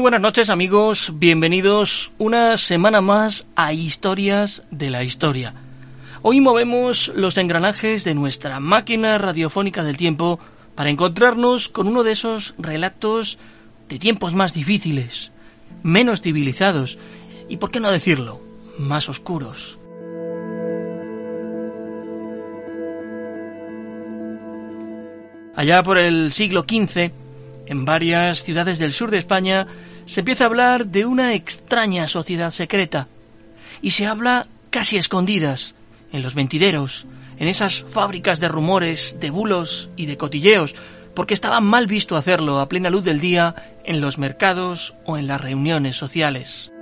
Muy buenas noches amigos, bienvenidos una semana más a Historias de la Historia. Hoy movemos los engranajes de nuestra máquina radiofónica del tiempo para encontrarnos con uno de esos relatos de tiempos más difíciles, menos civilizados y, por qué no decirlo, más oscuros. Allá por el siglo XV, en varias ciudades del sur de España se empieza a hablar de una extraña sociedad secreta y se habla casi escondidas, en los mentideros, en esas fábricas de rumores, de bulos y de cotilleos, porque estaba mal visto hacerlo a plena luz del día en los mercados o en las reuniones sociales.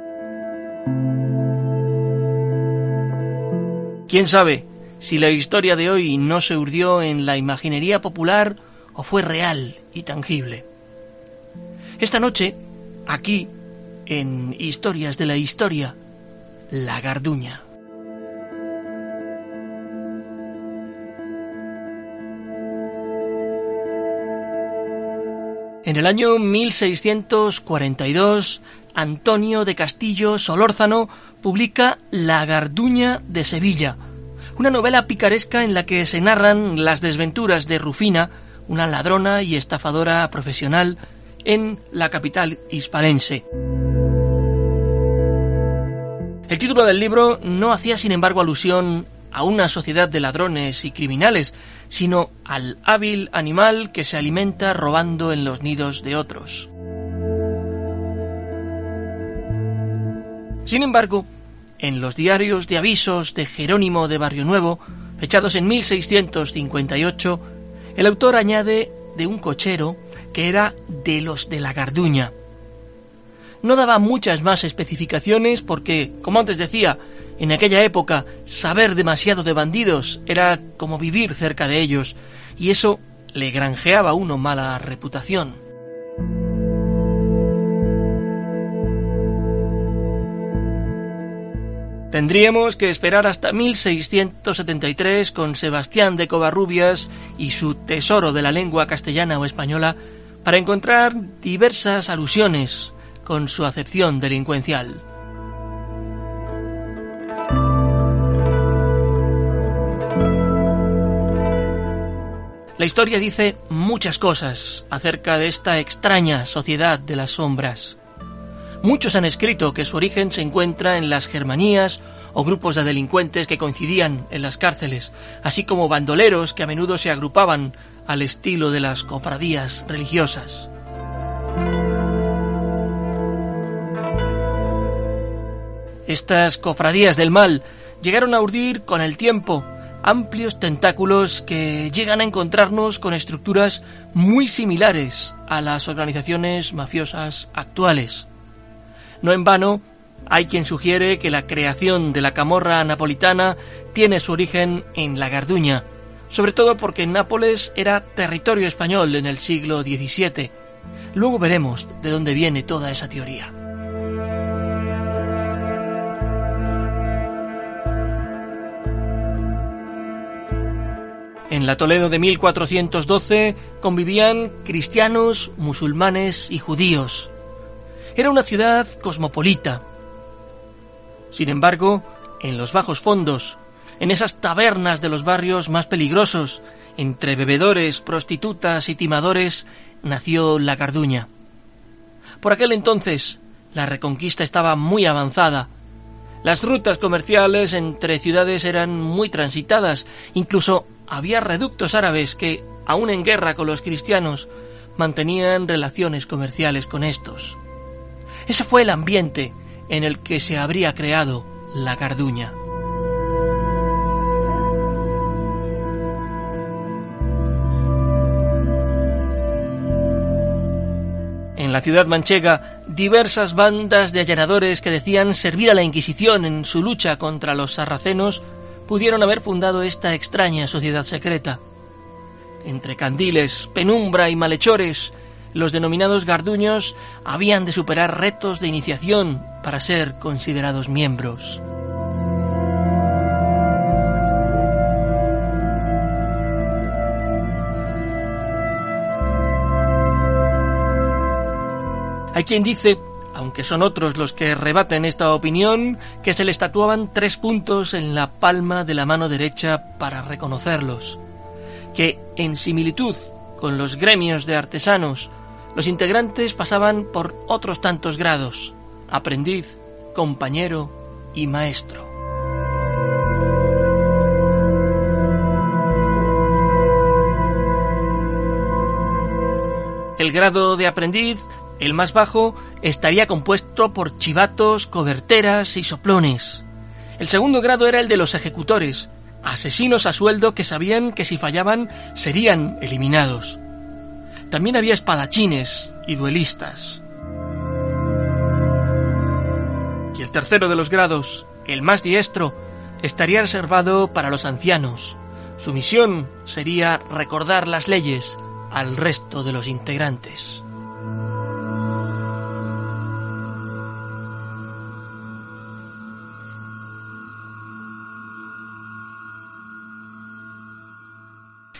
¿Quién sabe si la historia de hoy no se urdió en la imaginería popular o fue real y tangible? Esta noche, aquí, en Historias de la Historia, La Garduña. En el año 1642, Antonio de Castillo Solórzano publica La Garduña de Sevilla, una novela picaresca en la que se narran las desventuras de Rufina, una ladrona y estafadora profesional en la capital hispalense. El título del libro no hacía, sin embargo, alusión a una sociedad de ladrones y criminales, sino al hábil animal que se alimenta robando en los nidos de otros. Sin embargo, en los diarios de avisos de Jerónimo de Barrio Nuevo, fechados en 1658, el autor añade de un cochero que era de los de la Garduña. No daba muchas más especificaciones porque, como antes decía, en aquella época saber demasiado de bandidos era como vivir cerca de ellos, y eso le granjeaba a uno mala reputación. Tendríamos que esperar hasta 1673 con Sebastián de Covarrubias y su Tesoro de la lengua castellana o española para encontrar diversas alusiones con su acepción delincuencial. La historia dice muchas cosas acerca de esta extraña sociedad de las sombras. Muchos han escrito que su origen se encuentra en las Germanías o grupos de delincuentes que coincidían en las cárceles, así como bandoleros que a menudo se agrupaban al estilo de las cofradías religiosas. Estas cofradías del mal llegaron a urdir con el tiempo amplios tentáculos que llegan a encontrarnos con estructuras muy similares a las organizaciones mafiosas actuales. No en vano, hay quien sugiere que la creación de la camorra napolitana tiene su origen en la Garduña, sobre todo porque Nápoles era territorio español en el siglo XVII. Luego veremos de dónde viene toda esa teoría. En la Toledo de 1412 convivían cristianos, musulmanes y judíos. Era una ciudad cosmopolita. Sin embargo, en los bajos fondos, en esas tabernas de los barrios más peligrosos, entre bebedores, prostitutas y timadores, nació la Garduña. Por aquel entonces, la reconquista estaba muy avanzada Las rutas comerciales entre ciudades eran muy transitadas, incluso había reductos árabes que, aun en guerra con los cristianos, mantenían relaciones comerciales con estos. Ese fue el ambiente en el que se habría creado la Garduña. En la ciudad manchega, diversas bandas de allanadores que decían servir a la Inquisición en su lucha contra los sarracenos pudieron haber fundado esta extraña sociedad secreta. Entre candiles, penumbra y malhechores, los denominados garduños habían de superar retos de iniciación para ser considerados miembros. Hay quien dice, aunque son otros los que rebaten esta opinión, que se le estatuaban tres puntos en la palma de la mano derecha para reconocerlos, que en similitud con los gremios de artesanos, los integrantes pasaban por otros tantos grados, aprendiz, compañero y maestro. El grado de aprendiz el más bajo estaría compuesto por chivatos, coberteras y soplones. El segundo grado era el de los ejecutores, asesinos a sueldo que sabían que si fallaban serían eliminados. También había espadachines y duelistas. Y el tercero de los grados, el más diestro, estaría reservado para los ancianos. Su misión sería recordar las leyes al resto de los integrantes.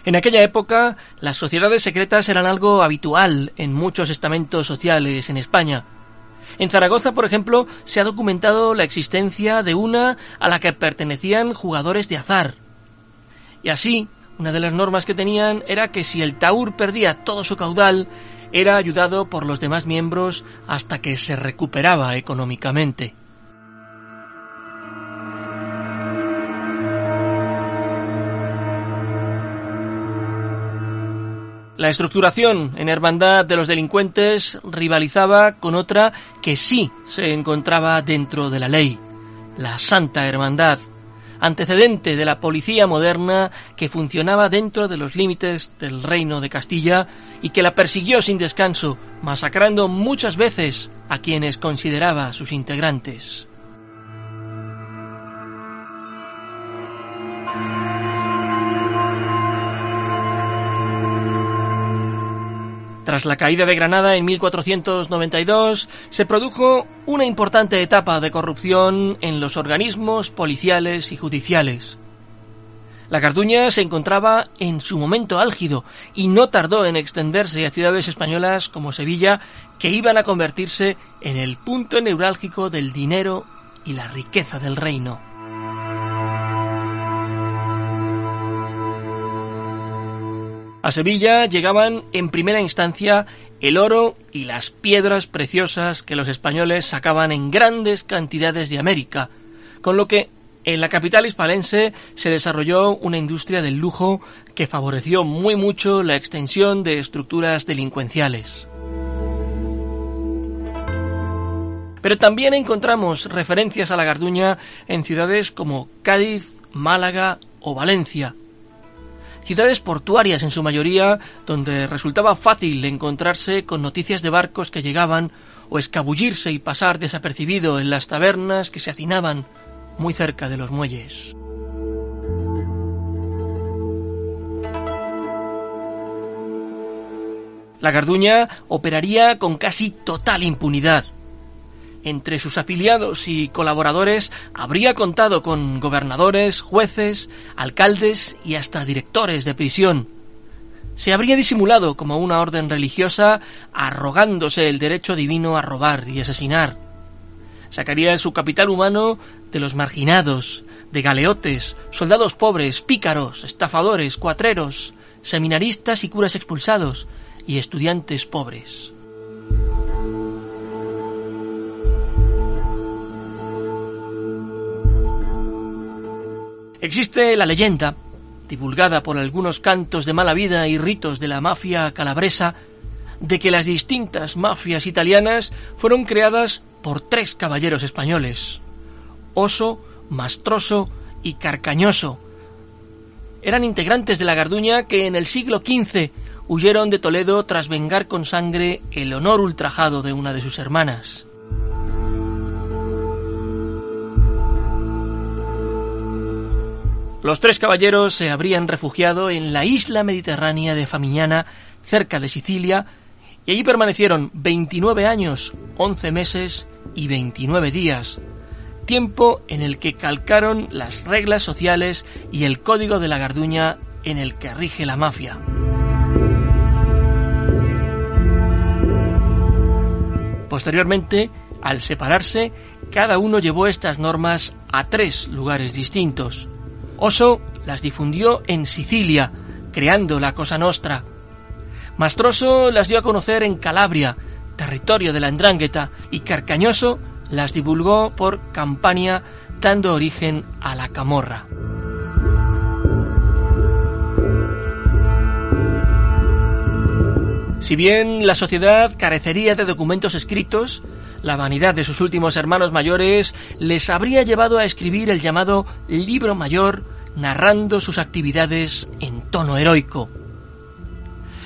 En aquella época, las sociedades secretas eran algo habitual en muchos estamentos sociales en España. En Zaragoza, por ejemplo, se ha documentado la existencia de una a la que pertenecían jugadores de azar. Y así, una de las normas que tenían era que si el taur perdía todo su caudal, era ayudado por los demás miembros hasta que se recuperaba económicamente. La estructuración en hermandad de los delincuentes rivalizaba con otra que sí se encontraba dentro de la ley, la Santa Hermandad, antecedente de la policía moderna que funcionaba dentro de los límites del reino de Castilla y que la persiguió sin descanso, masacrando muchas veces a quienes consideraba sus integrantes. Tras la caída de Granada en 1492, se produjo una importante etapa de corrupción en los organismos policiales y judiciales. La Carduña se encontraba en su momento álgido y no tardó en extenderse a ciudades españolas como Sevilla, que iban a convertirse en el punto neurálgico del dinero y la riqueza del reino. A Sevilla llegaban en primera instancia el oro y las piedras preciosas que los españoles sacaban en grandes cantidades de América, con lo que en la capital hispalense se desarrolló una industria del lujo que favoreció muy mucho la extensión de estructuras delincuenciales. Pero también encontramos referencias a la Garduña en ciudades como Cádiz, Málaga o Valencia, ciudades portuarias en su mayoría, donde resultaba fácil encontrarse con noticias de barcos que llegaban o escabullirse y pasar desapercibido en las tabernas que se hacinaban muy cerca de los muelles. La Garduña operaría con casi total impunidad, entre sus afiliados y colaboradores habría contado con gobernadores, jueces, alcaldes y hasta directores de prisión. Se habría disimulado como una orden religiosa arrogándose el derecho divino a robar y asesinar. Sacaría su capital humano de los marginados, de galeotes, soldados pobres, pícaros, estafadores, cuatreros, seminaristas y curas expulsados, y estudiantes pobres. Existe la leyenda, divulgada por algunos cantos de mala vida y ritos de la mafia calabresa, de que las distintas mafias italianas fueron creadas por tres caballeros españoles, Oso, Mastroso y Carcañoso. Eran integrantes de la Garduña que en el siglo XV huyeron de Toledo tras vengar con sangre el honor ultrajado de una de sus hermanas. Los tres caballeros se habrían refugiado en la isla mediterránea de Famiñana, cerca de Sicilia, y allí permanecieron 29 años, 11 meses y 29 días, tiempo en el que calcaron las reglas sociales y el código de la Garduña en el que rige la mafia. Posteriormente, al separarse, cada uno llevó estas normas a tres lugares distintos. Oso las difundió en Sicilia, creando la Cosa Nostra. Mastroso las dio a conocer en Calabria, territorio de la Andrángueta, y Carcañoso las divulgó por Campania, dando origen a la Camorra. Si bien la sociedad carecería de documentos escritos, la vanidad de sus últimos hermanos mayores les habría llevado a escribir el llamado Libro Mayor, narrando sus actividades en tono heroico.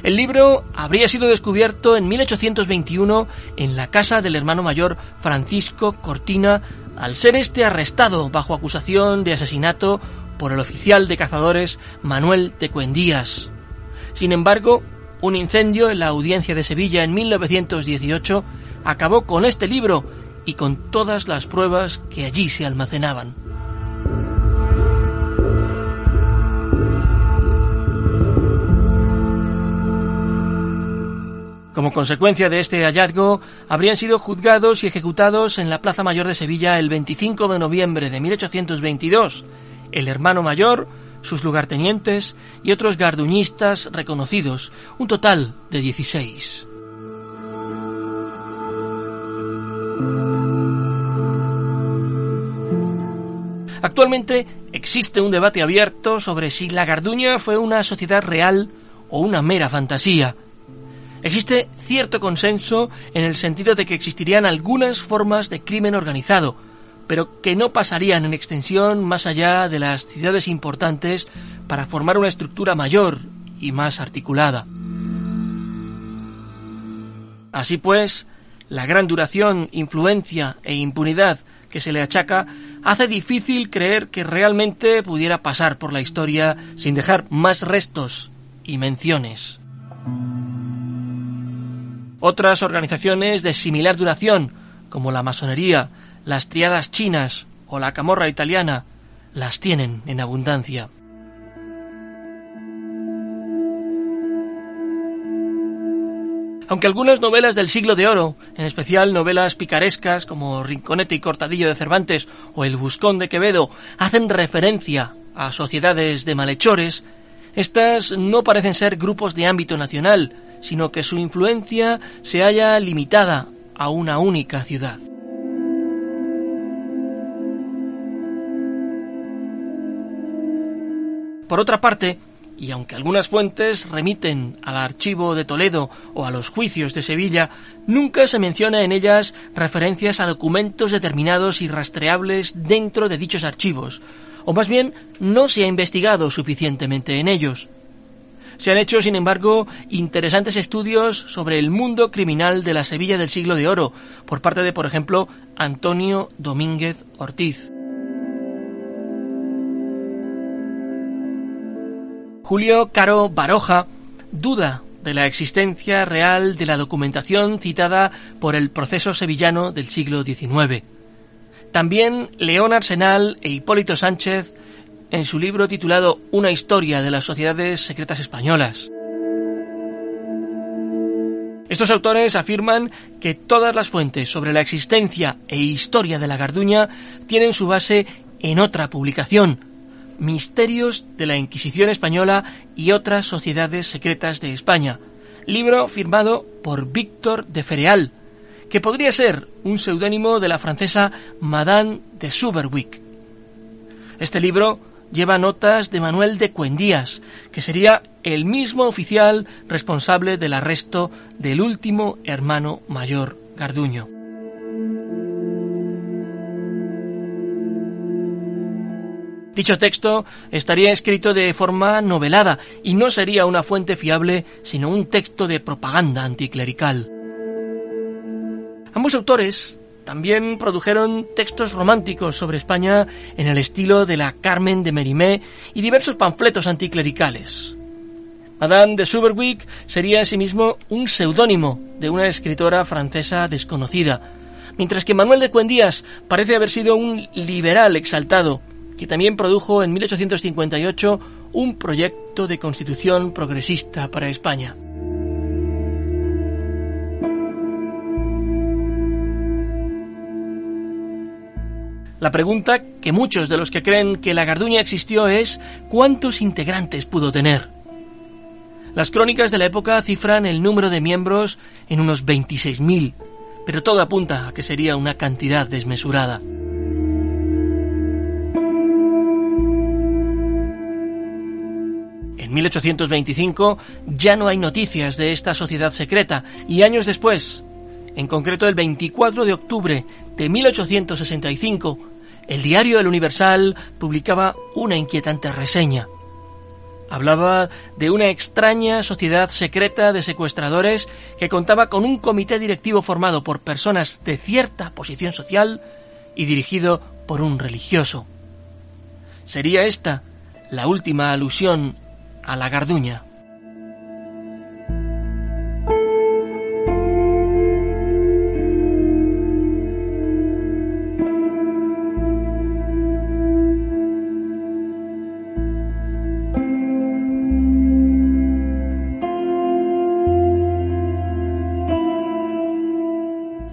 El libro habría sido descubierto en 1821 en la casa del hermano mayor Francisco Cortina, al ser este arrestado bajo acusación de asesinato por el oficial de cazadores Manuel de Cuendías. Sin embargo, un incendio en la audiencia de Sevilla en 1918 acabó con este libro y con todas las pruebas que allí se almacenaban. Como consecuencia de este hallazgo, habrían sido juzgados y ejecutados en la Plaza Mayor de Sevilla el 25 de noviembre de 1822 el hermano mayor, sus lugartenientes y otros garduñistas reconocidos, un total de 16. Actualmente existe un debate abierto sobre si la Garduña fue una sociedad real o una mera fantasía. Existe cierto consenso en el sentido de que existirían algunas formas de crimen organizado, pero que no pasarían en extensión más allá de las ciudades importantes para formar una estructura mayor y más articulada. Así pues, la gran duración, influencia e impunidad que se le achaca hace difícil creer que realmente pudiera pasar por la historia sin dejar más restos y menciones. Otras organizaciones de similar duración, como la masonería, las triadas chinas o la camorra italiana, las tienen en abundancia. Aunque algunas novelas del siglo de oro, en especial novelas picarescas como Rinconete y Cortadillo de Cervantes o El Buscón de Quevedo, hacen referencia a sociedades de malhechores, estas no parecen ser grupos de ámbito nacional, sino que su influencia se halla limitada a una única ciudad. Por otra parte, y aunque algunas fuentes remiten al archivo de Toledo o a los juicios de Sevilla, nunca se menciona en ellas referencias a documentos determinados y rastreables dentro de dichos archivos, o más bien no se ha investigado suficientemente en ellos. Se han hecho, sin embargo, interesantes estudios sobre el mundo criminal de la Sevilla del siglo de oro, por parte de, por ejemplo, Antonio Domínguez Ortiz. Julio Caro Baroja duda de la existencia real de la documentación citada por el proceso sevillano del siglo XIX. También León Arsenal e Hipólito Sánchez en su libro titulado Una historia de las sociedades secretas españolas. Estos autores afirman que todas las fuentes sobre la existencia e historia de la Garduña tienen su base en otra publicación, Misterios de la Inquisición Española y otras sociedades secretas de España, libro firmado por Víctor de Fereal, que podría ser un seudónimo de la francesa Madame de Suberwick. Este libro lleva notas de Manuel de Cuendías, que sería el mismo oficial responsable del arresto del último hermano mayor Garduño. Dicho texto estaría escrito de forma novelada y no sería una fuente fiable, sino un texto de propaganda anticlerical. Ambos autores también produjeron textos románticos sobre España en el estilo de la Carmen de Mérimée y diversos panfletos anticlericales. Madame de Suberwick sería asimismo un seudónimo de una escritora francesa desconocida, mientras que Manuel de Cuendías parece haber sido un liberal exaltado, que también produjo en 1858 un proyecto de constitución progresista para España. La pregunta que muchos de los que creen que la Garduña existió es ¿cuántos integrantes pudo tener? Las crónicas de la época cifran el número de miembros en unos 26.000, pero todo apunta a que sería una cantidad desmesurada. En 1825 ya no hay noticias de esta sociedad secreta y años después, en concreto el 24 de octubre de 1865, el diario El Universal publicaba una inquietante reseña. Hablaba de una extraña sociedad secreta de secuestradores que contaba con un comité directivo formado por personas de cierta posición social y dirigido por un religioso. ¿Sería esta la última alusión a la garduña.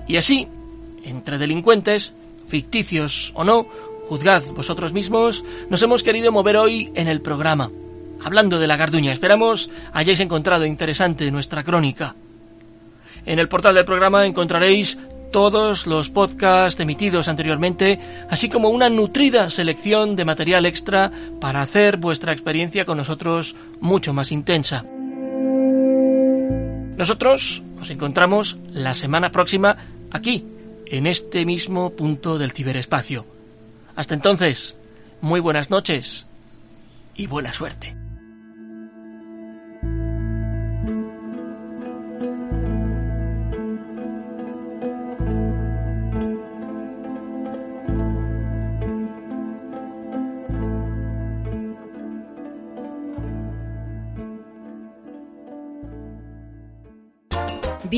Y así, entre delincuentes, ficticios o no, juzgad vosotros mismos, nos hemos querido mover hoy en el programa hablando de la Garduña. Esperamos hayáis encontrado interesante nuestra crónica. En el portal del programa encontraréis todos los podcasts emitidos anteriormente, así como una nutrida selección de material extra para hacer vuestra experiencia con nosotros mucho más intensa. Nosotros nos encontramos la semana próxima aquí, en este mismo punto del ciberespacio. Hasta entonces, muy buenas noches y buena suerte.